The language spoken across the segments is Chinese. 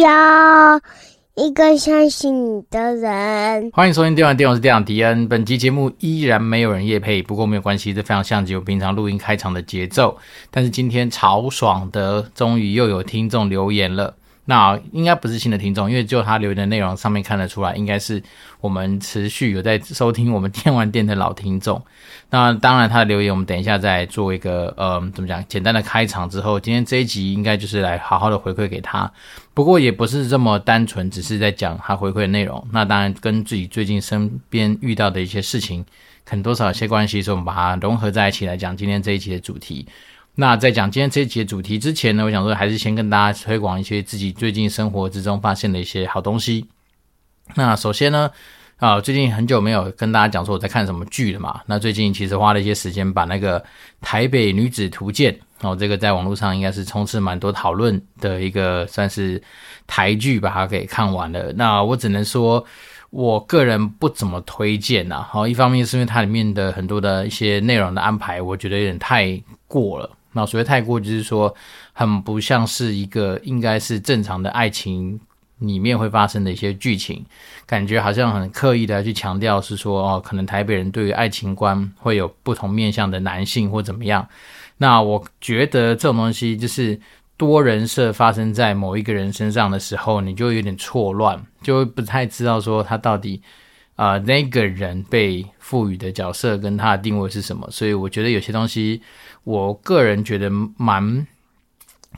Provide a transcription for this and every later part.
要一个相信你的人。欢迎收听电玩店，我是店长迪恩。本集节目依然没有人夜配，不过没有关系，这非常像极我平常录音开场的节奏。但是今天超爽的，终于又有听众留言了。那应该不是新的听众，因为就他留言的内容上面看得出来，应该是我们持续有在收听我们电玩店的老听众。那当然，他的留言我们等一下再做一个呃，怎么讲，简单的开场之后，今天这一集应该就是来好好的回馈给他。不过也不是这么单纯，只是在讲他回馈的内容。那当然跟自己最近身边遇到的一些事情，可能多少有些关系，所以我们把它融合在一起来讲今天这一集的主题。那在讲今天这一集的主题之前呢，我想说还是先跟大家推广一些自己最近生活之中发现的一些好东西。那首先呢，啊，最近很久没有跟大家讲说我在看什么剧了嘛。那最近其实花了一些时间把那个《台北女子图鉴》哦，这个在网络上应该是充斥蛮多讨论的一个算是台剧，把它给看完了。那我只能说，我个人不怎么推荐呐。好，一方面是因为它里面的很多的一些内容的安排，我觉得有点太过了。那所谓太过，就是说很不像是一个应该是正常的爱情里面会发生的一些剧情，感觉好像很刻意的去强调是说哦，可能台北人对于爱情观会有不同面向的男性或怎么样。那我觉得这种东西就是多人设发生在某一个人身上的时候，你就有点错乱，就不太知道说他到底啊、那个人被赋予的角色跟他的定位是什么。所以我觉得有些东西。我个人觉得蛮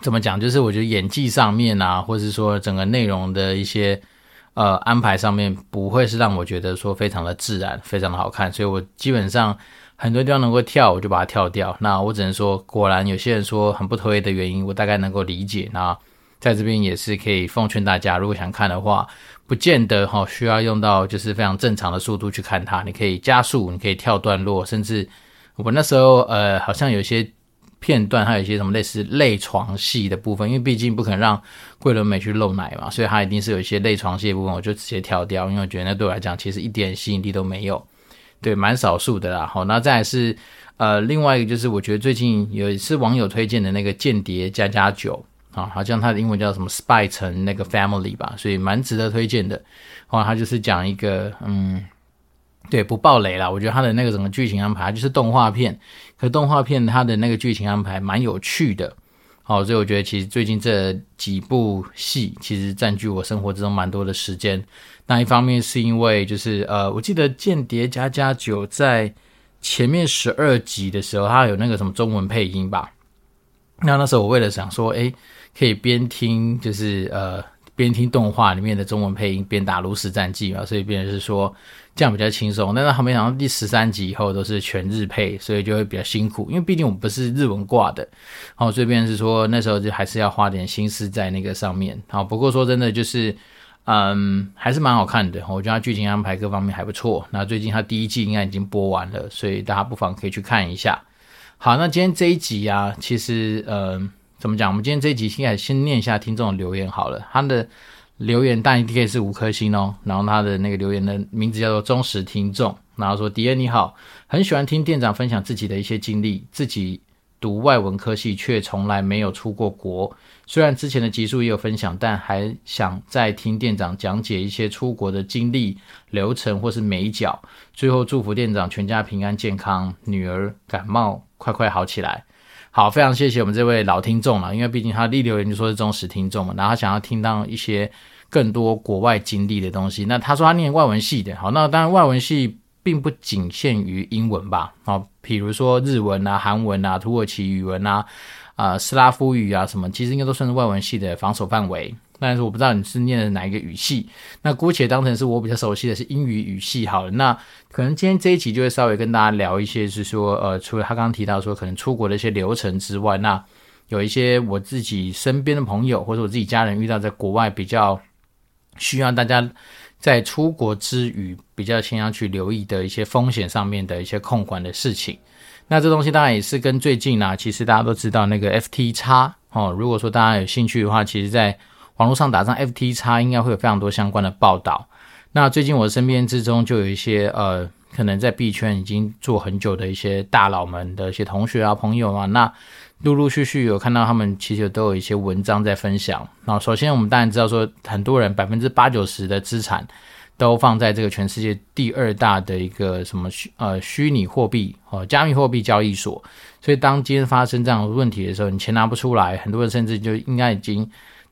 怎么讲，就是我觉得演技上面啊，或者是说整个内容的一些呃安排上面，不会是让我觉得说非常的自然，非常的好看。所以我基本上很多地方能够跳，我就把它跳掉。那我只能说，果然有些人说很不推的原因，我大概能够理解。那在这边也是可以奉劝大家，如果想看的话，不见得哈需要用到就是非常正常的速度去看它，你可以加速，你可以跳段落，甚至。我那时候呃，好像有些片段，还有一些什么类似泪床戏的部分，因为毕竟不可能让桂纶镁去露奶嘛，所以他一定是有一些泪床戏的部分，我就直接跳掉，因为我觉得那对我来讲其实一点吸引力都没有，对，蛮少数的啦。好，那再是呃，另外一个就是我觉得最近有一次网友推荐的那个《间谍家家酒》啊，好像它的英文叫什么 Spy 城那个 Family 吧，所以蛮值得推荐的。哇，他就是讲一个嗯。对，不爆雷了，我觉得它的那个整个剧情安排就是动画片，可动画片它的那个剧情安排蛮有趣的，好，所以我觉得其实最近这几部戏其实占据我生活之中蛮多的时间。那一方面是因为就是呃，我记得《间谍加加九》在前面十二集的时候，它有那个什么中文配音吧？那那时候我为了想说，诶，可以边听就是呃。边听动画里面的中文配音边打炉石战记嘛，所以变成是说这样比较轻松。但是还没想到第十三集以后都是全日配，所以就会比较辛苦。因为毕竟我们不是日文挂的，好，所以变成是说那时候就还是要花点心思在那个上面。好，不过说真的就是，嗯，还是蛮好看的。我觉得它剧情安排各方面还不错。那最近它第一季应该已经播完了，所以大家不妨可以去看一下。好，那今天这一集啊，其实，嗯。怎么讲？我们今天这一集现在先念一下听众的留言好了。他的留言当然可以是五颗星哦。然后他的那个留言的名字叫做忠实听众。然后说：“迪恩你好，很喜欢听店长分享自己的一些经历。自己读外文科系，却从来没有出过国。虽然之前的集数也有分享，但还想再听店长讲解一些出国的经历、流程或是美角。最后祝福店长全家平安健康，女儿感冒快快好起来。”好，非常谢谢我们这位老听众了，因为毕竟他立留言就说是忠实听众嘛，然后他想要听到一些更多国外经历的东西。那他说他念外文系的，好，那当然外文系并不仅限于英文吧，好，比如说日文啊、韩文啊、土耳其语文啊、啊、呃、斯拉夫语啊什么，其实应该都算是外文系的防守范围。但是我不知道你是念的哪一个语系，那姑且当成是我比较熟悉的是英语语系好了。那可能今天这一集就会稍微跟大家聊一些，是说呃，除了他刚刚提到说可能出国的一些流程之外，那有一些我自己身边的朋友或者我自己家人遇到在国外比较需要大家在出国之余比较先要去留意的一些风险上面的一些控管的事情。那这东西当然也是跟最近呢、其实大家都知道那个 FTX 哦，如果说大家有兴趣的话，其实在网络上打上 FTX 应该会有非常多相关的报道。那最近我身边之中就有一些呃，可能在币圈已经做很久的一些大佬们的一些同学啊、朋友啊，那陆陆续续有看到他们其实都有一些文章在分享。那首先我们当然知道说，很多人百分之八九十的资产都放在这个全世界第二大的一个什么虚呃虚拟货币哦加密货币交易所。所以当今天发生这样的问题的时候，你钱拿不出来，很多人甚至就应该已经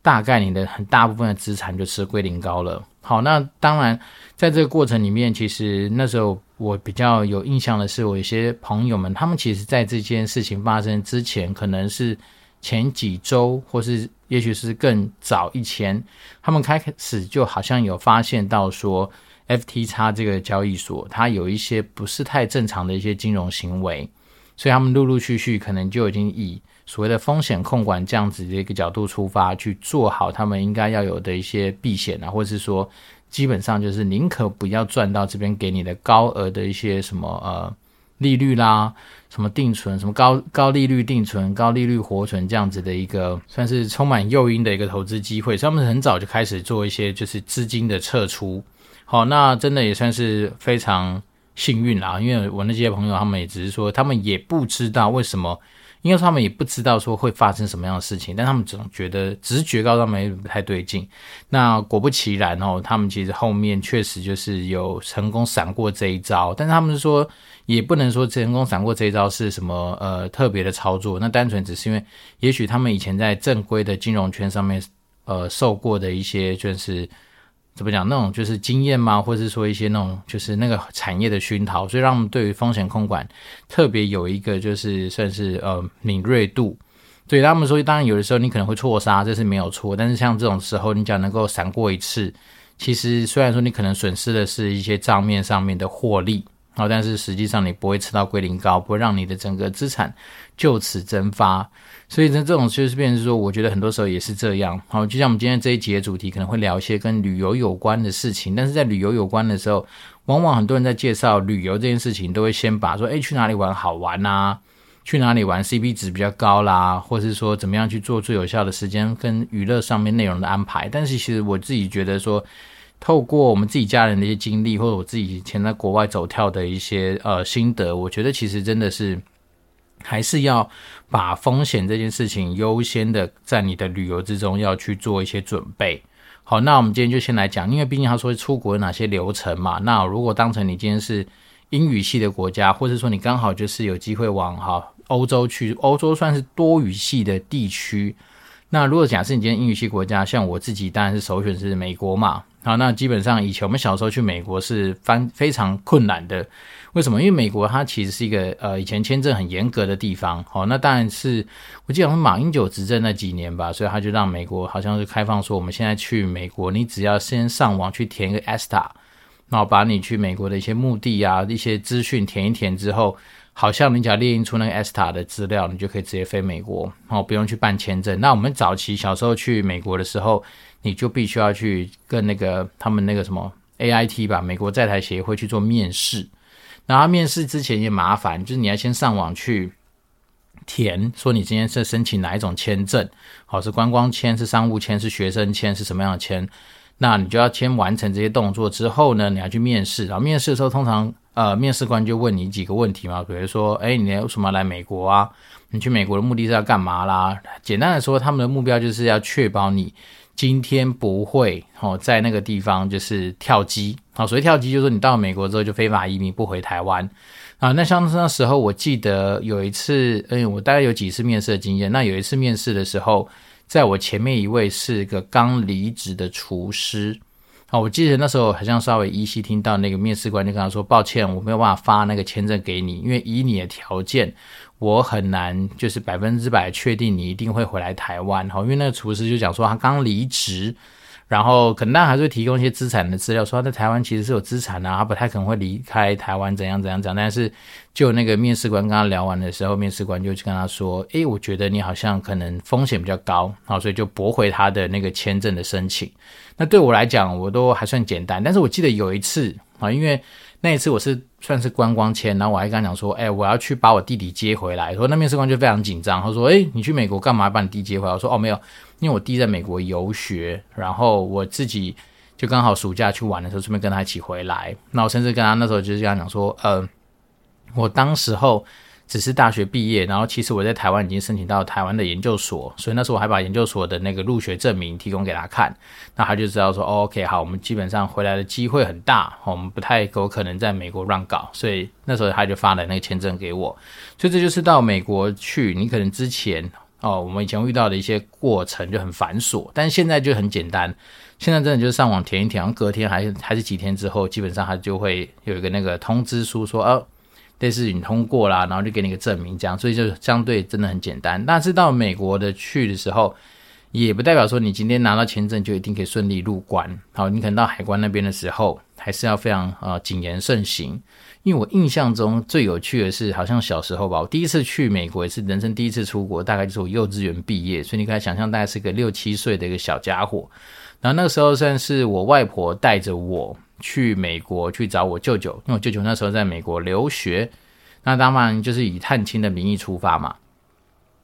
大概你的很大部分的资产就吃龟苓膏了。好，那当然在这个过程里面，其实那时候。我比较有印象的是，我一些朋友们，他们其实在这件事情发生之前，可能是前几周，或是也许是更早以前，他们开始就好像有发现到说，FTX 这个交易所它有一些不是太正常的一些金融行为，所以他们陆陆续续可能就已经以所谓的风险控管这样子的一个角度出发，去做好他们应该要有的一些避险啊，或者是说。基本上就是宁可不要赚到这边给你的高额的一些什么呃利率啦，什么定存，什么高高利率定存、高利率活存这样子的一个算是充满诱因的一个投资机会，所以他们很早就开始做一些就是资金的撤出。好，那真的也算是非常幸运啦，因为我那些朋友他们也只是说，他们也不知道为什么。因为他们也不知道说会发生什么样的事情，但他们总觉得直觉告诉他们不太对劲。那果不其然哦，他们其实后面确实就是有成功闪过这一招。但是他们说，也不能说成功闪过这一招是什么呃特别的操作，那单纯只是因为，也许他们以前在正规的金融圈上面呃受过的一些就是。怎么讲？那种就是经验吗？或者是说一些那种就是那个产业的熏陶，所以让我们对于风险控管特别有一个就是算是呃敏锐度。对他们说，当然有的时候你可能会错杀，这是没有错。但是像这种时候，你只要能够闪过一次，其实虽然说你可能损失的是一些账面上面的获利。好，但是实际上你不会吃到归零高，不会让你的整个资产就此蒸发。所以呢，这种就是变成说，我觉得很多时候也是这样。好，就像我们今天这一集的主题，可能会聊一些跟旅游有关的事情。但是在旅游有关的时候，往往很多人在介绍旅游这件事情，都会先把说，诶，去哪里玩好玩啊？去哪里玩 CP 值比较高啦？或是说怎么样去做最有效的时间跟娱乐上面内容的安排？但是其实我自己觉得说。透过我们自己家人的一些经历，或者我自己以前在国外走跳的一些呃心得，我觉得其实真的是还是要把风险这件事情优先的在你的旅游之中要去做一些准备。好，那我们今天就先来讲，因为毕竟他说出国有哪些流程嘛。那如果当成你今天是英语系的国家，或者说你刚好就是有机会往哈欧洲去，欧洲算是多语系的地区。那如果假设你今天英语系国家，像我自己当然是首选是美国嘛。好，那基本上以前我们小时候去美国是翻非常困难的。为什么？因为美国它其实是一个呃以前签证很严格的地方。好，那当然是我记得马英九执政那几年吧，所以他就让美国好像是开放说，我们现在去美国，你只要先上网去填一个 ESTA，然后把你去美国的一些目的啊一些资讯填一填之后。好像你只要列印出那个 ESTA 的资料，你就可以直接飞美国，哦，不用去办签证。那我们早期小时候去美国的时候，你就必须要去跟那个他们那个什么 AIT 吧，美国在台协会去做面试。然后面试之前也麻烦，就是你要先上网去填，说你今天是申请哪一种签证，好，是观光签，是商务签，是学生签，是什么样的签？那你就要先完成这些动作之后呢，你要去面试。然后面试的时候，通常。呃，面试官就问你几个问题嘛，比如说，哎，你为什么来美国啊？你去美国的目的是要干嘛啦？简单的说，他们的目标就是要确保你今天不会哦，在那个地方就是跳机。好，所谓跳机就是你到美国之后就非法移民不回台湾啊。那像那时候，我记得有一次，哎，我大概有几次面试的经验。那有一次面试的时候，在我前面一位是个刚离职的厨师。好，我记得那时候好像稍微依稀听到那个面试官就跟他说：“抱歉，我没有办法发那个签证给你，因为以你的条件，我很难就是百分之百确定你一定会回来台湾。”好，因为那个厨师就讲说他刚离职。然后可能大家还是会提供一些资产的资料，说他在台湾其实是有资产的，他不太可能会离开台湾，怎样怎样讲。但是就那个面试官跟他聊完的时候，面试官就去跟他说：“诶，我觉得你好像可能风险比较高，好，所以就驳回他的那个签证的申请。”那对我来讲，我都还算简单。但是我记得有一次啊，因为那一次我是算是观光签，然后我还跟他讲说：“诶，我要去把我弟弟接回来。”说那面试官就非常紧张，他说：“诶，你去美国干嘛？把你弟接回来？”我说：“哦，没有。”因为我弟在美国游学，然后我自己就刚好暑假去玩的时候，顺便跟他一起回来。那我甚至跟他那时候就是这样讲说，嗯，我当时候只是大学毕业，然后其实我在台湾已经申请到台湾的研究所，所以那时候我还把研究所的那个入学证明提供给他看，那他就知道说，，OK，好，我们基本上回来的机会很大，我们不太有可能在美国乱搞，所以那时候他就发了那个签证给我，所以这就是到美国去，你可能之前哦，我们以前遇到的一些过程就很繁琐，但现在就很简单，现在真的就是上网填一填，隔天还是还是几天之后，基本上他就会有一个那个通知书说，哦。类似你通过啦，然后就给你个证明，这样，所以就相对真的很简单。但是到美国的去的时候，也不代表说你今天拿到签证就一定可以顺利入关。好，你可能到海关那边的时候，还是要非常呃谨言慎行。因为我印象中最有趣的是，好像小时候吧，我第一次去美国也是人生第一次出国，大概就是我幼稚园毕业，所以你可以想象，大概是个六七岁的一个小家伙。然后那个时候算是我外婆带着我。去美国去找我舅舅，因为我舅舅那时候在美国留学，那当然就是以探亲的名义出发嘛。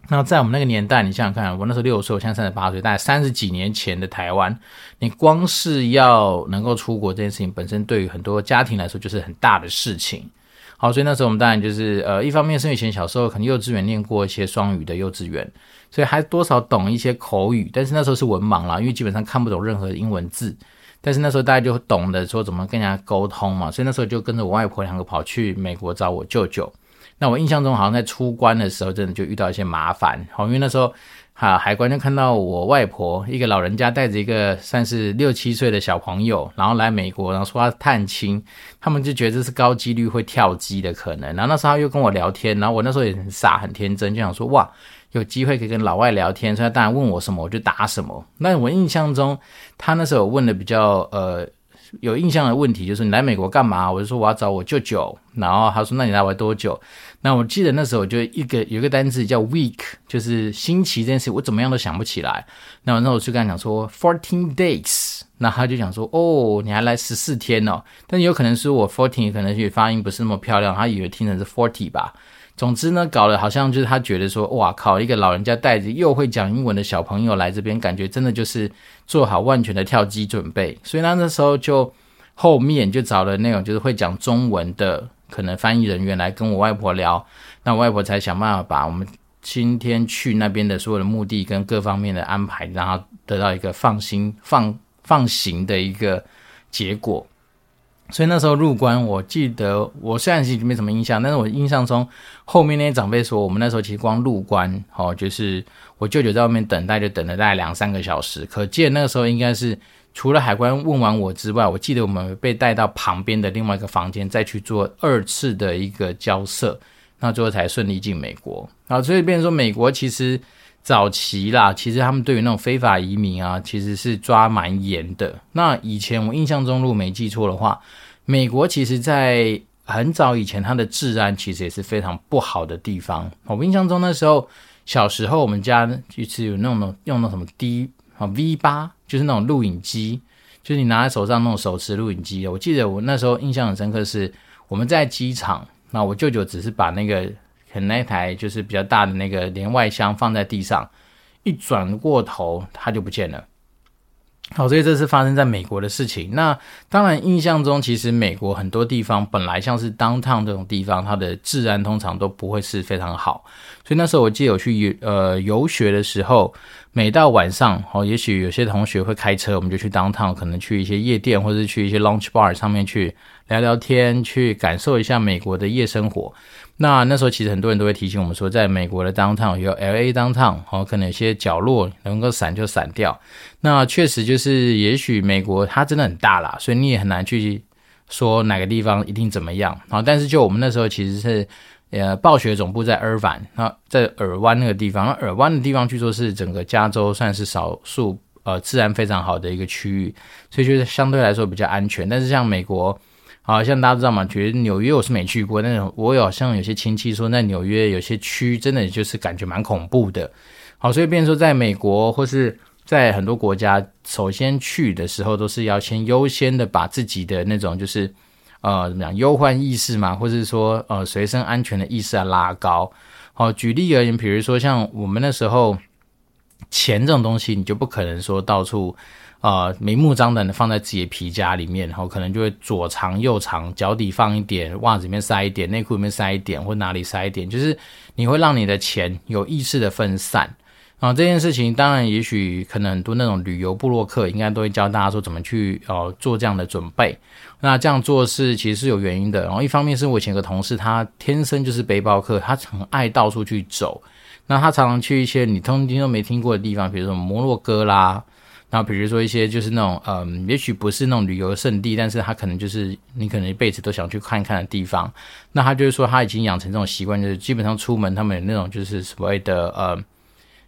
那在我们那个年代，你想想看，我那时候六岁，我现在三十八岁，大概三十几年前的台湾，你光是要能够出国这件事情本身，对于很多家庭来说就是很大的事情。好，所以那时候我们当然就是呃，一方面是以前小时候可能幼稚园念过一些双语的幼稚园，所以还多少懂一些口语，但是那时候是文盲啦，因为基本上看不懂任何英文字。但是那时候大家就懂得说怎么跟人家沟通嘛，所以那时候就跟着我外婆两个跑去美国找我舅舅。那我印象中好像在出关的时候，真的就遇到一些麻烦，好，因为那时候哈海关就看到我外婆一个老人家带着一个算是六七岁的小朋友，然后来美国，然后说要探亲，他们就觉得这是高几率会跳机的可能。然后那时候他又跟我聊天，然后我那时候也很傻很天真，就想说哇。有机会可以跟老外聊天，所以他当然问我什么我就答什么。那我印象中，他那时候问的比较呃有印象的问题就是你来美国干嘛？我就说我要找我舅舅。然后他说那你来玩多久？那我记得那时候就一个有一个单词叫 week，就是星期这件事，我怎么样都想不起来。那我那我就跟他讲说 fourteen days，那他就讲说哦你还来十四天哦，但有可能是我 fourteen 可能是发音不是那么漂亮，他以为听成是 forty 吧。总之呢，搞得好像就是他觉得说，哇靠，一个老人家带着又会讲英文的小朋友来这边，感觉真的就是做好万全的跳机准备。所以他那时候就后面就找了那种就是会讲中文的可能翻译人员来跟我外婆聊，那我外婆才想办法把我们今天去那边的所有的目的跟各方面的安排，然后得到一个放心放放行的一个结果。所以那时候入关，我记得我虽然是没什么印象，但是我印象中后面那些长辈说，我们那时候其实光入关，哦，就是我舅舅在外面等待，就等了大概两三个小时。可见那个时候应该是除了海关问完我之外，我记得我们被带到旁边的另外一个房间，再去做二次的一个交涉，那最后才顺利进美国。啊，所以变成说美国其实早期啦，其实他们对于那种非法移民啊，其实是抓蛮严的。那以前我印象中，如果没记错的话，美国其实，在很早以前，它的治安其实也是非常不好的地方。我印象中那时候，小时候我们家就是有那种用那什么 D 啊 V 八，就是那种录影机，就是你拿在手上那种手持录影机。我记得我那时候印象很深刻，是我们在机场，那我舅舅只是把那个可能那台就是比较大的那个连外箱放在地上，一转过头，它就不见了。好，所以这是发生在美国的事情。那当然，印象中其实美国很多地方本来像是 downtown 这种地方，它的治安通常都不会是非常好。所以那时候我记得有去呃游学的时候，每到晚上，哦，也许有些同学会开车，我们就去 downtown，可能去一些夜店或者去一些 lunch bar 上面去聊聊天，去感受一下美国的夜生活。那那时候其实很多人都会提醒我们说，在美国的 downtown 有 LA downtown 哦，可能有些角落能够闪就闪掉。那确实就是，也许美国它真的很大啦，所以你也很难去说哪个地方一定怎么样啊。但是就我们那时候其实是，呃，暴雪总部在尔湾，那在尔湾那个地方，那尔湾的地方据说是整个加州算是少数呃治安非常好的一个区域，所以就是相对来说比较安全。但是像美国。好像大家知道吗？觉得纽约我是没去过，但是我有像有些亲戚说，在纽约有些区真的就是感觉蛮恐怖的。好，所以变说，在美国或是在很多国家，首先去的时候都是要先优先的把自己的那种就是呃怎么讲忧患意识嘛，或者是说呃随身安全的意识要拉高。好，举例而言，比如说像我们那时候。钱这种东西，你就不可能说到处。呃，明目张胆的放在自己的皮夹里面，然后可能就会左藏右藏，脚底放一点，袜子里面塞一点，内裤里面塞一点，或哪里塞一点，就是你会让你的钱有意识的分散。啊，这件事情当然，也许可能很多那种旅游部落客应该都会教大家说怎么去呃做这样的准备。那这样做是其实是有原因的。然后一方面是我前个同事，他天生就是背包客，他很爱到处去走。那他常常去一些你通听都没听过的地方，比如说摩洛哥啦。然后比如说一些就是那种，嗯，也许不是那种旅游胜地，但是他可能就是你可能一辈子都想去看一看的地方。那他就是说他已经养成这种习惯，就是基本上出门他们有那种就是所谓的呃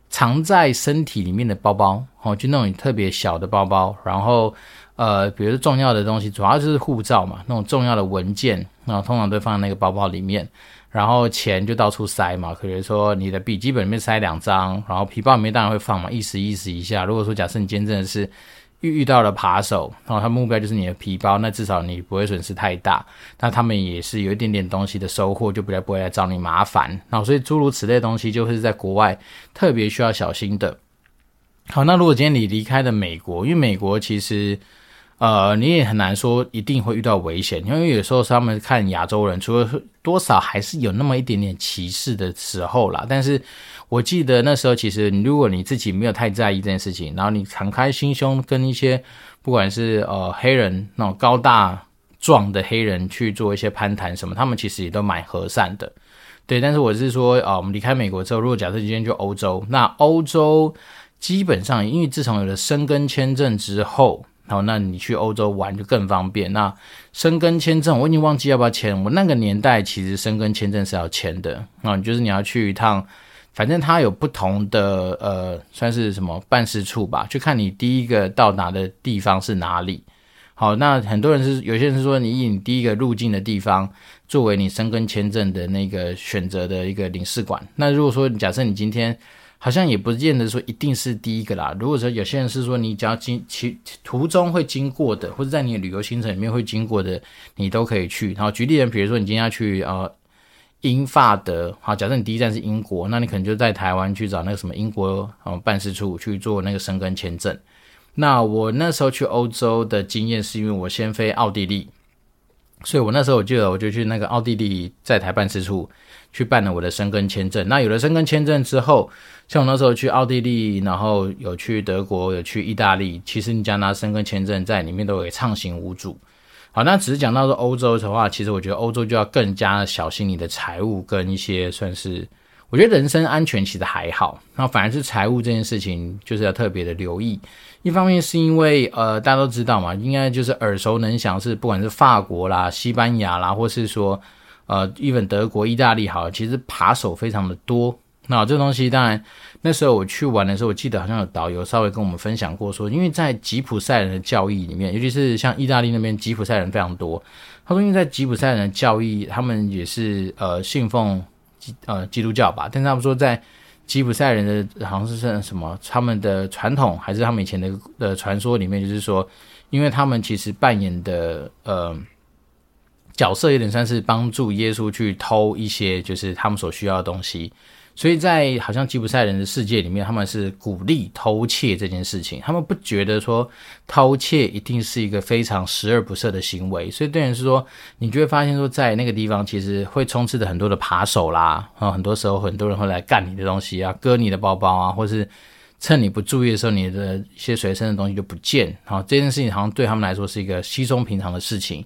藏在身体里面的包包，哦，就那种特别小的包包。然后呃，比如说重要的东西，主要就是护照嘛，那种重要的文件，然后通常都放在那个包包里面。然后钱就到处塞嘛，可能说你的笔记本里面塞两张，然后皮包里面当然会放嘛，意思意思一下。如果说假设你今天真的是遇遇到了扒手，然后他目标就是你的皮包，那至少你不会损失太大。那他们也是有一点点东西的收获，就比较不会来找你麻烦。然后所以诸如此类东西，就是在国外特别需要小心的。好，那如果今天你离开了美国，因为美国其实。呃，你也很难说一定会遇到危险，因为有时候他们看亚洲人，除了多少还是有那么一点点歧视的时候啦。但是我记得那时候，其实如果你自己没有太在意这件事情，然后你敞开心胸跟一些不管是呃黑人那种高大壮的黑人去做一些攀谈什么，他们其实也都蛮和善的。对，但是我是说，啊、我们离开美国之后，如果假设今天去欧洲，那欧洲基本上因为自从有了申根签证之后。好，那你去欧洲玩就更方便。那申根签证，我已经忘记要不要签。我那个年代其实申根签证是要签的啊，就是你要去一趟，反正它有不同的呃，算是什么办事处吧，就看你第一个到达的地方是哪里。好，那很多人是有些人是说，你以你第一个入境的地方作为你申根签证的那个选择的一个领事馆。那如果说假设你今天。好像也不见得说一定是第一个啦。如果说有些人是说你只要经其途中会经过的，或者在你的旅游行程里面会经过的，你都可以去。然后举例人，比如说你今天要去呃英法德，好，假设你第一站是英国，那你可能就在台湾去找那个什么英国呃办事处去做那个申根签证。那我那时候去欧洲的经验是因为我先飞奥地利，所以我那时候我记得我就去那个奥地利在台办事处。去办了我的申根签证。那有了申根签证之后，像我那时候去奥地利，然后有去德国，有去意大利。其实你只要拿申根签证在里面都可以畅行无阻。好，那只是讲到说欧洲的话，其实我觉得欧洲就要更加小心你的财务跟一些算是，我觉得人身安全其实还好，那反而是财务这件事情就是要特别的留意。一方面是因为呃大家都知道嘛，应该就是耳熟能详是不管是法国啦、西班牙啦，或是说。呃，even 德国、意大利好，其实扒手非常的多。那这东西当然，那时候我去玩的时候，我记得好像有导游稍微跟我们分享过，说因为在吉普赛人的教义里面，尤其是像意大利那边吉普赛人非常多。他说，因为在吉普赛人的教义，他们也是呃信奉基呃基督教吧，但是他们说在吉普赛人的好像是什么他们的传统，还是他们以前的的传说里面，就是说，因为他们其实扮演的呃。角色有点算是帮助耶稣去偷一些就是他们所需要的东西，所以在好像吉普赛人的世界里面，他们是鼓励偷窃这件事情，他们不觉得说偷窃一定是一个非常十恶不赦的行为，所以对人是说，你就会发现说，在那个地方其实会充斥着很多的扒手啦，然后很多时候很多人会来干你的东西啊，割你的包包啊，或是趁你不注意的时候，你的一些随身的东西就不见，好这件事情好像对他们来说是一个稀松平常的事情。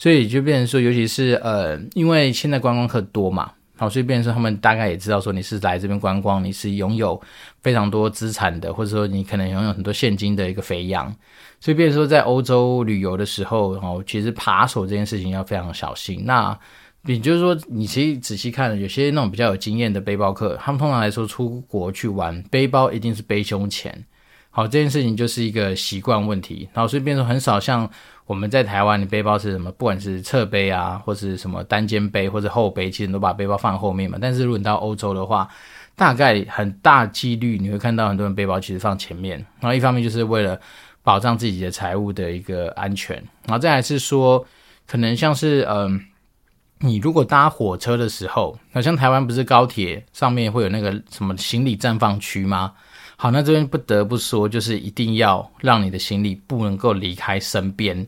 所以就变成说，尤其是呃，因为现在观光客多嘛，好，所以变成说他们大概也知道说你是来这边观光，你是拥有非常多资产的，或者说你可能拥有很多现金的一个肥羊，所以变成说在欧洲旅游的时候，然后，其实扒手这件事情要非常小心。那也就是说，你其实仔细看，有些那种比较有经验的背包客，他们通常来说出国去玩，背包一定是背胸前。好，这件事情就是一个习惯问题，然后所以变成很少像我们在台湾，你背包是什么？不管是侧背啊，或是什么单肩背或者后背，其实都把背包放在后面嘛。但是如果你到欧洲的话，大概很大几率你会看到很多人背包其实放前面。然后一方面就是为了保障自己的财务的一个安全，然后再来是说，可能像是嗯、你如果搭火车的时候，好像台湾不是高铁上面会有那个什么行李暂放区吗？好，那这边不得不说，就是一定要让你的行李不能够离开身边。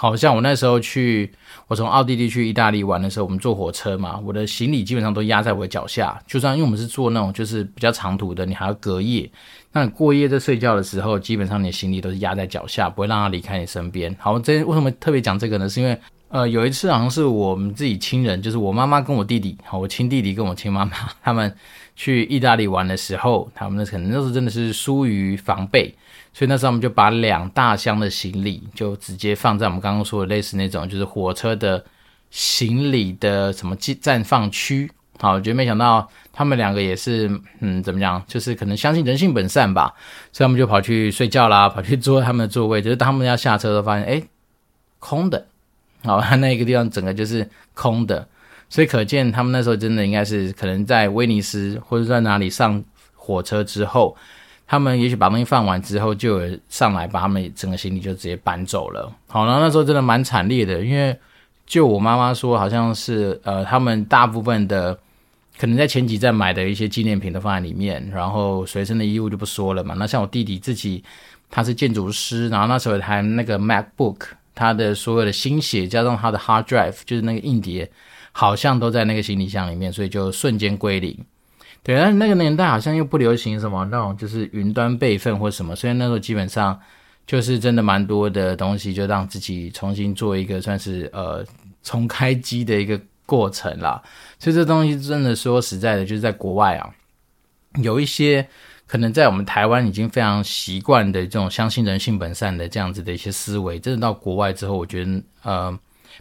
好像我那时候去，我从奥地利去意大利玩的时候，我们坐火车嘛，我的行李基本上都压在我的脚下。就算因为我们是坐那种就是比较长途的，你还要隔夜，那你过夜在睡觉的时候，基本上你的行李都是压在脚下，不会让它离开你身边。好，这为什么特别讲这个呢？是因为呃有一次好像是我们自己亲人，就是我妈妈跟我弟弟，好，我亲弟弟跟我亲妈妈他们去意大利玩的时候，他们那可能那时候真的是疏于防备。所以那时候我们就把两大箱的行李就直接放在我们刚刚说的类似那种就是火车的行李的什么暂放区。好，我觉得没想到他们两个也是，嗯，怎么讲，就是可能相信人性本善吧。所以他们就跑去睡觉啦，跑去坐他们的座位。就是当他们要下车都发现，哎，空的。好，那个地方整个就是空的。所以可见他们那时候真的应该是可能在威尼斯或者在哪里上火车之后。他们也许把东西放完之后，就上来把他们整个行李就直接搬走了。好，然后那时候真的蛮惨烈的，因为就我妈妈说，好像是呃，他们大部分的可能在前几站买的一些纪念品都放在里面，然后随身的衣物就不说了嘛。那像我弟弟自己，他是建筑师，然后那时候还那个 MacBook，他的所有的心血加上他的 Hard Drive，就是那个硬碟，好像都在那个行李箱里面，所以就瞬间归零。对，但那个年代好像又不流行什么那种，就是云端备份或什么，所以那时候基本上就是真的蛮多的东西，就让自己重新做一个算是呃重开机的一个过程啦。所以这东西真的说实在的，就是在国外啊，有一些可能在我们台湾已经非常习惯的这种相信人性本善的这样子的一些思维，真的到国外之后，我觉得呃。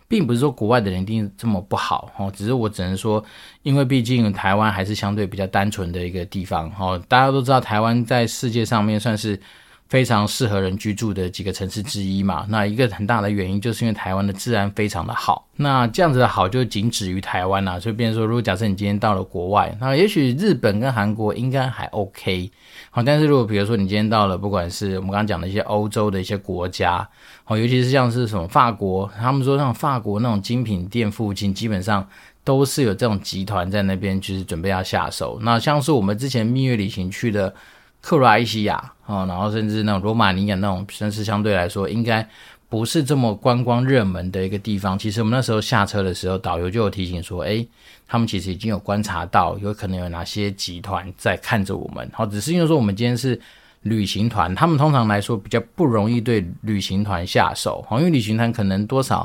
并不是说国外的人一定这么不好哦，只是我只能说，因为毕竟台湾还是相对比较单纯的一个地方哦。大家都知道，台湾在世界上面算是非常适合人居住的几个城市之一嘛。那一个很大的原因就是因为台湾的治安非常的好。那这样子的好就仅止于台湾啦。所以，变说，如果假设你今天到了国外，那也许日本跟韩国应该还 OK。好，但是如果比如说你今天到了，不管是我们刚刚讲的一些欧洲的一些国家。哦，尤其是像是什么法国，他们说像法国那种精品店附近，基本上都是有这种集团在那边，就是准备要下手。那像是我们之前蜜月旅行去的克罗埃西亚，哦，然后甚至那种罗马尼亚那种，算是相对来说应该不是这么观光热门的一个地方。其实我们那时候下车的时候，导游就有提醒说，诶，他们其实已经有观察到，有可能有哪些集团在看着我们。好，只是因为说我们今天是。旅行团，他们通常来说比较不容易对旅行团下手，因为旅行团可能多少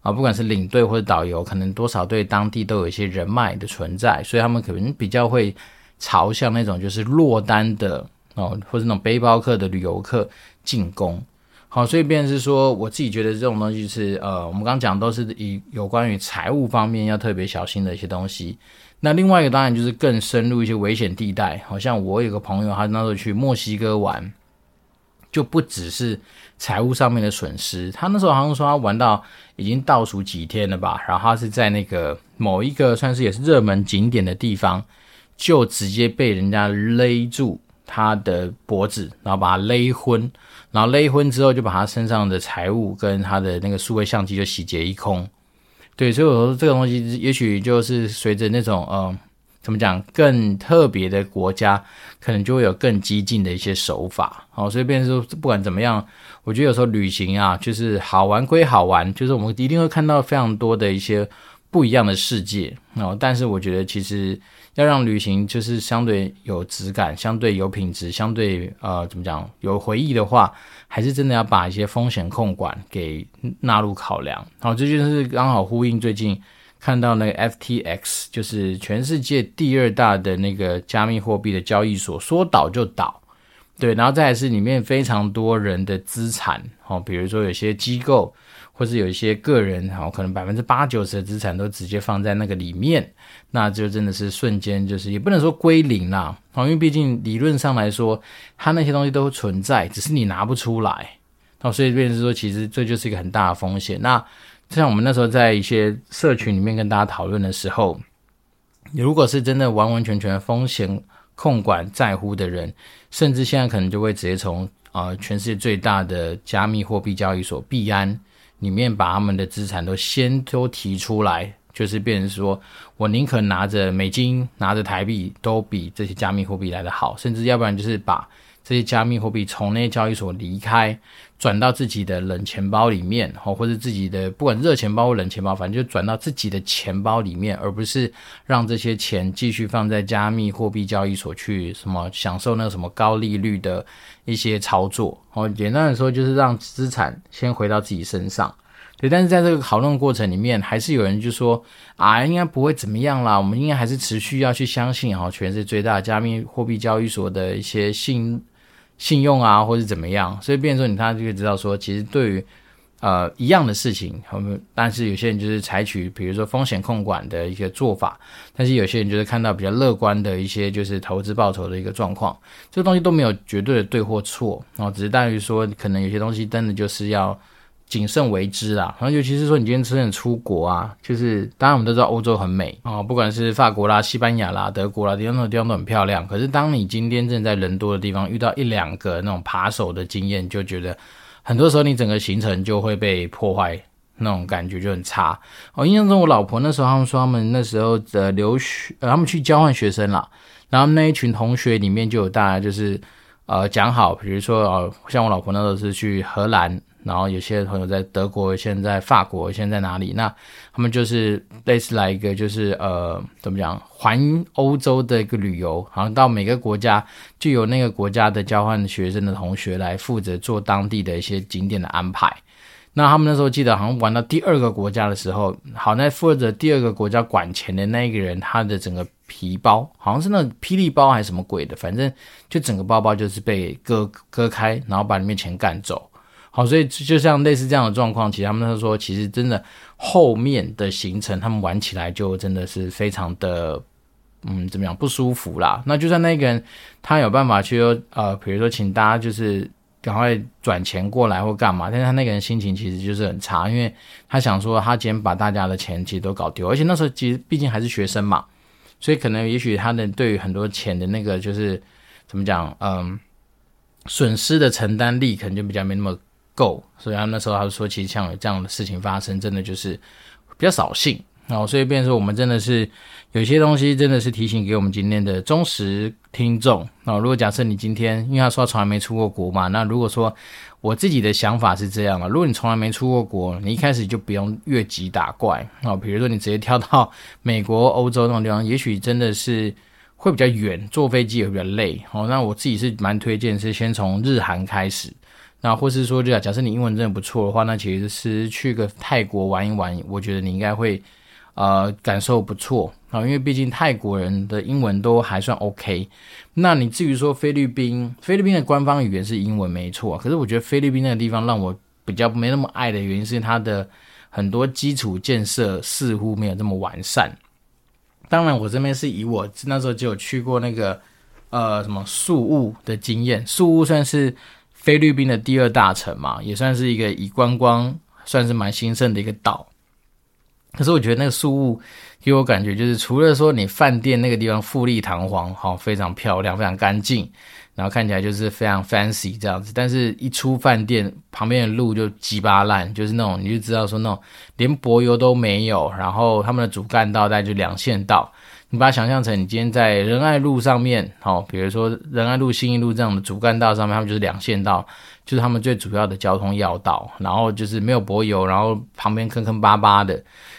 啊，不管是领队或者导游，可能多少对当地都有一些人脉的存在，所以他们可能比较会朝向那种就是落单的哦，或者那种背包客的旅游客进攻。好，所以变成是说，我自己觉得这种东西是呃，我们刚刚讲都是以有关于财务方面要特别小心的一些东西。那另外一个当然就是更深入一些危险地带，好像我有个朋友，他那时候去墨西哥玩，就不只是财务上面的损失，他那时候好像说他玩到已经倒数几天了吧，然后他是在那个某一个算是也是热门景点的地方，就直接被人家勒住他的脖子，然后把他勒昏，然后勒昏之后就把他身上的财物跟他的那个数位相机就洗劫一空。对，所以我说这个东西，也许就是随着那种呃，怎么讲，更特别的国家，可能就会有更激进的一些手法。好，所以变成说，不管怎么样，我觉得有时候旅行啊，就是好玩归好玩，就是我们一定会看到非常多的一些不一样的世界。哦，但是我觉得其实。要让旅行就是相对有质感，相对有品质，相对呃怎么讲有回忆的话，还是真的要把一些风险控管给纳入考量。好，这就是刚好呼应最近看到那个 FTX，就是全世界第二大的那个加密货币的交易所，说倒就倒。对，然后再是里面非常多人的资产，哦，比如说有些机构。或是有一些个人，好，可能百分之八九十的资产都直接放在那个里面，那就真的是瞬间就是也不能说归零啦，因为毕竟理论上来说，它那些东西都存在，只是你拿不出来，那所以变成说，其实这就是一个很大的风险。那像我们那时候在一些社群里面跟大家讨论的时候，如果是真的完完全全风险控管在乎的人，甚至现在可能就会直接从啊、全世界最大的加密货币交易所币安。里面把他们的资产都先都提出来，就是变成说我宁可拿着美金、拿着台币，都比这些加密货币来的好，甚至要不然就是把这些加密货币从那些交易所离开，转到自己的冷钱包里面，哦，或者自己的不管热钱包或冷钱包，反正就转到自己的钱包里面，而不是让这些钱继续放在加密货币交易所去什么享受那个什么高利率的一些操作。哦，简单的说就是让资产先回到自己身上。对，但是在这个讨论过程里面，还是有人就说啊，应该不会怎么样啦，我们应该还是持续要去相信哈，全世界最大加密货币交易所的一些信。信用啊，或是怎么样，所以变成说，你他就可以知道说，其实对于呃一样的事情，但是有些人就是采取比如说风险控管的一些做法，但是有些人就是看到比较乐观的一些就是投资报酬的一个状况，这个东西都没有绝对的对或错，然后只是大于说，可能有些东西真的就是要。谨慎为之啦，然后尤其是说你今天真的出国啊，就是当然我们都知道欧洲很美哦，不管是法国啦、西班牙啦、德国啦，地方的地方都很漂亮。可是当你今天正在人多的地方遇到一两个那种扒手的经验，就觉得很多时候你整个行程就会被破坏，那种感觉就很差。我印象中我老婆那时候他们说他们那时候的留学，他们去交换学生啦，然后那一群同学里面就有大家就是呃讲好，比如说呃像我老婆那时候是去荷兰。然后有些朋友在德国，现在法国，现在在哪里？那他们就是类似来一个，就是呃，怎么讲，环欧洲的一个旅游，好像到每个国家就有那个国家的交换学生的同学来负责做当地的一些景点的安排。那他们那时候记得好像玩到第二个国家的时候，好，那负责第二个国家管钱的那一个人，他的整个皮包好像是那霹雳包还是什么鬼的，反正就整个包包就是被割割开，然后把里面钱干走。好，所以就像类似这样的状况，其实他们都说，其实真的后面的行程，他们玩起来就真的是非常的，嗯，怎么样不舒服啦。那就算那个人他有办法去，呃，比如说请大家就是赶快转钱过来或干嘛，但是他那个人心情其实就是很差，因为他想说他今天把大家的钱其实都搞丢，而且那时候其实毕竟还是学生嘛，所以可能也许他的对于很多钱的那个就是怎么讲，嗯，损失的承担力可能就比较没那么。够，所以他那时候他就说，其实像有这样的事情发生，真的就是比较扫兴。然后，所以变说，我们真的是有些东西真的是提醒给我们今天的忠实听众。那如果假设你今天，因为他说他从来没出过国嘛，那如果说我自己的想法是这样嘛，如果你从来没出过国，你一开始就不用越级打怪啊。比如说你直接跳到 美国、欧洲那种地方，也许真的是会比较远，坐飞机也比较累。哦，那我自己是蛮推荐是先从日韩开始。那或是说，就假设你英文真的不错的话，那其实是去个泰国玩一玩，我觉得你应该会呃感受不错啊，因为毕竟泰国人的英文都还算 OK。那你至于说菲律宾，菲律宾的官方语言是英文没错，可是我觉得菲律宾那个地方让我比较没那么爱的原因是它的很多基础建设似乎没有这么完善。当然，我这边是以我那时候就有去过那个呃什么宿雾的经验，宿雾算是。菲律宾的第二大城嘛，也算是一个以观光算是蛮兴盛的一个岛。可是我觉得那个宿雾给我感觉就是，除了说你饭店那个地方富丽堂皇，好，非常漂亮，非常干净，然后看起来就是非常 fancy 这样子。但是一出饭店旁边的路就鸡巴烂，就是那种你就知道说那种连柏油都没有，然后他们的主干道大概就两线道。你把它想象成你今天在仁爱路上面，好，比如说仁爱路、新义路这样的主干道上面，他们就是两线道，就是他们最主要的交通要道。然后就是没有柏油，然后旁边坑坑巴巴的。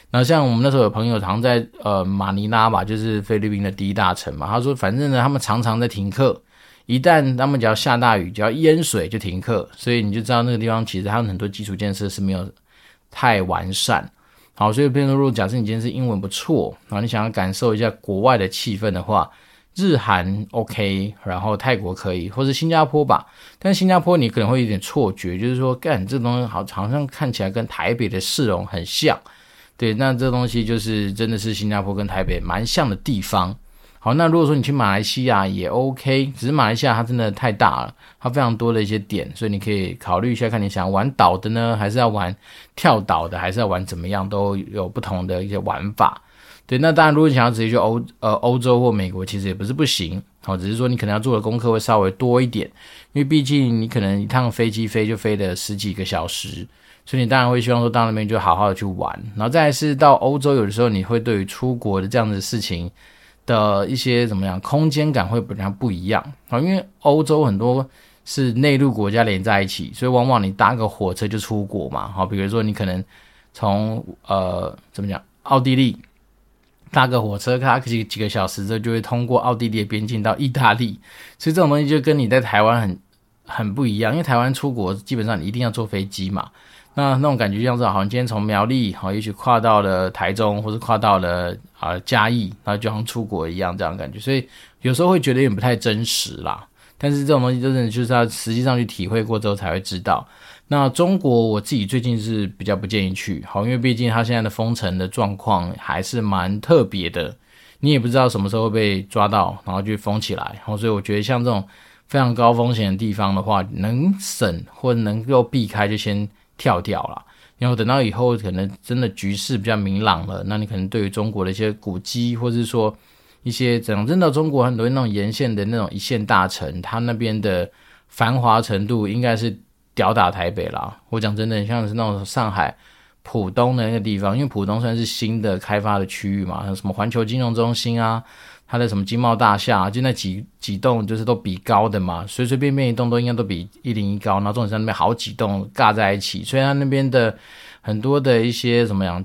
然后像我们那时候有朋友常在呃马尼拉吧，就是菲律宾的第一大城嘛，他说反正呢，他们常常在停课，一旦他们只要下大雨，只要淹水就停课，所以你就知道那个地方其实他们很多基础建设是没有太完善。好，所以变成如果假设你今天是英文不错，然后你想要感受一下国外的气氛的话，日韩 OK，然后泰国可以，或者新加坡吧。但新加坡你可能会有点错觉，就是说，干这东西好，好像看起来跟台北的市容很像。对，那这东西就是真的是新加坡跟台北蛮像的地方。好，那如果说你去马来西亚也 OK，只是马来西亚它真的太大了，它非常多的一些点，所以你可以考虑一下，看你想玩岛的呢，还是要玩跳岛的，还是要玩怎么样，都有不同的一些玩法。对，那当然，如果你想要直接去欧呃欧洲或美国，其实也不是不行，好，只是说你可能要做的功课会稍微多一点，因为毕竟你可能一趟飞机飞就飞了十几个小时，所以你当然会希望说到那边就好好的去玩，然后再来是到欧洲，有的时候你会对于出国的这样的事情。的一些怎么样空间感会比较不一样啊，因为欧洲很多是内陆国家连在一起，所以往往你搭个火车就出国嘛。好，比如说你可能从呃怎么讲奥地利搭个火车，开几几个小时之后就会通过奥地利的边境到意大利，所以这种东西就跟你在台湾很很不一样，因为台湾出国基本上你一定要坐飞机嘛。那那种感觉像是好像今天从苗栗好，也许跨到了台中，或是跨到了啊、嘉义，然后就像出国一样这样感觉，所以有时候会觉得有点不太真实啦。但是这种东西真的就是要实际上去体会过之后才会知道。那中国我自己最近是比较不建议去，好，因为毕竟它现在的封城的状况还是蛮特别的，你也不知道什么时候会被抓到，然后就封起来。然后所以我觉得像这种非常高风险的地方的话，能省或者能够避开就先。跳掉了，然后等到以后可能真的局势比较明朗了，那你可能对于中国的一些古迹，或者是说一些讲真的，中国很多那种沿线的那种一线大城，它那边的繁华程度应该是吊打台北啦。我讲真的，像是那种上海浦东的那个地方，因为浦东算是新的开发的区域嘛，像什么环球金融中心啊。它的什么经贸大厦，就那几几栋，就是都比高的嘛，随随便便一栋都应该都比一零一高。然后重点是那边好几栋尬在一起，所以它那边的很多的一些怎么样，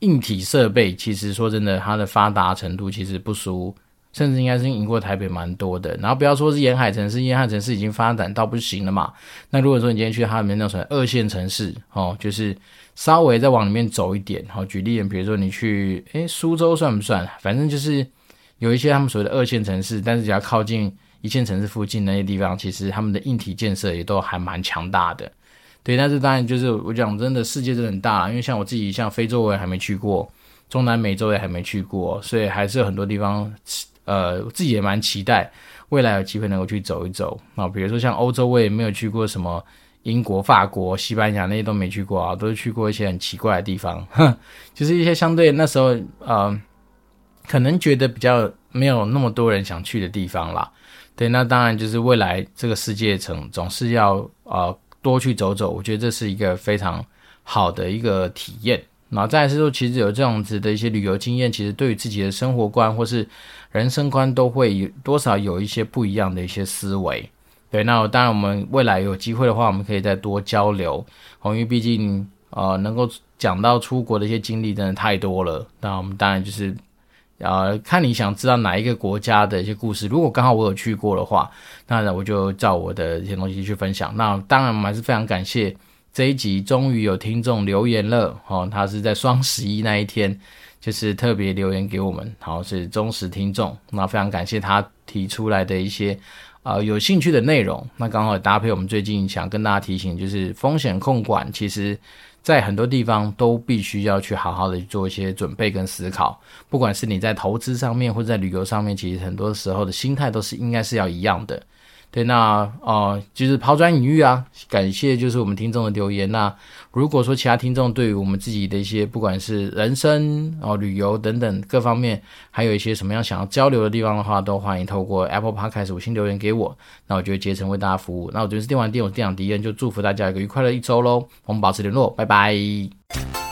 硬体设备，其实说真的，它的发达程度其实不输，甚至应该是赢过台北蛮多的。然后不要说是沿海城市，沿海城市已经发展到不行了嘛。那如果说你今天去它里面那种二线城市，哦，就是稍微再往里面走一点，好，举例，比如说你去，诶，苏州算不算？反正就是。有一些他们所谓的二线城市，但是只要靠近一线城市附近那些地方，其实他们的硬体建设也都还蛮强大的。对，但是当然就是我讲真的，世界真的很大，因为像我自己，像非洲我也还没去过，中南美洲也还没去过，所以还是有很多地方，呃，我自己也蛮期待未来有机会能够去走一走啊。比如说像欧洲，我也没有去过什么英国、法国、西班牙那些都没去过啊，都是去过一些很奇怪的地方，哼，就是一些相对那时候，呃。可能觉得比较没有那么多人想去的地方啦，对，那当然就是未来这个世界城总是要呃多去走走，我觉得这是一个非常好的一个体验。然后再来是说，其实有这样子的一些旅游经验，其实对于自己的生活观或是人生观都会有多少有一些不一样的一些思维。对，那当然我们未来有机会的话，我们可以再多交流，因为毕竟呃能够讲到出国的一些经历真的太多了，那我们当然就是。呃，看你想知道哪一个国家的一些故事，如果刚好我有去过的话，那我就照我的一些东西去分享。那当然，我们还是非常感谢这一集终于有听众留言了哦，他是在双十一那一天，就是特别留言给我们，好，是忠实听众，那非常感谢他提出来的一些呃有兴趣的内容。那刚好搭配我们最近想跟大家提醒，就是风险控管，其实。在很多地方都必须要去好好的做一些准备跟思考，不管是你在投资上面或者在旅游上面，其实很多时候的心态都是应该是要一样的。对，那呃，就是抛砖引玉啊，感谢就是我们听众的留言。那如果说其他听众对于我们自己的一些不管是人生哦、旅游等等各方面，还有一些什么样想要交流的地方的话，都欢迎透过 Apple Podcast 五星留言给我。那我就会竭诚为大家服务。那我觉得是电玩店，我是店长迪恩，就祝福大家一个愉快的一周喽。我们保持联络，拜拜。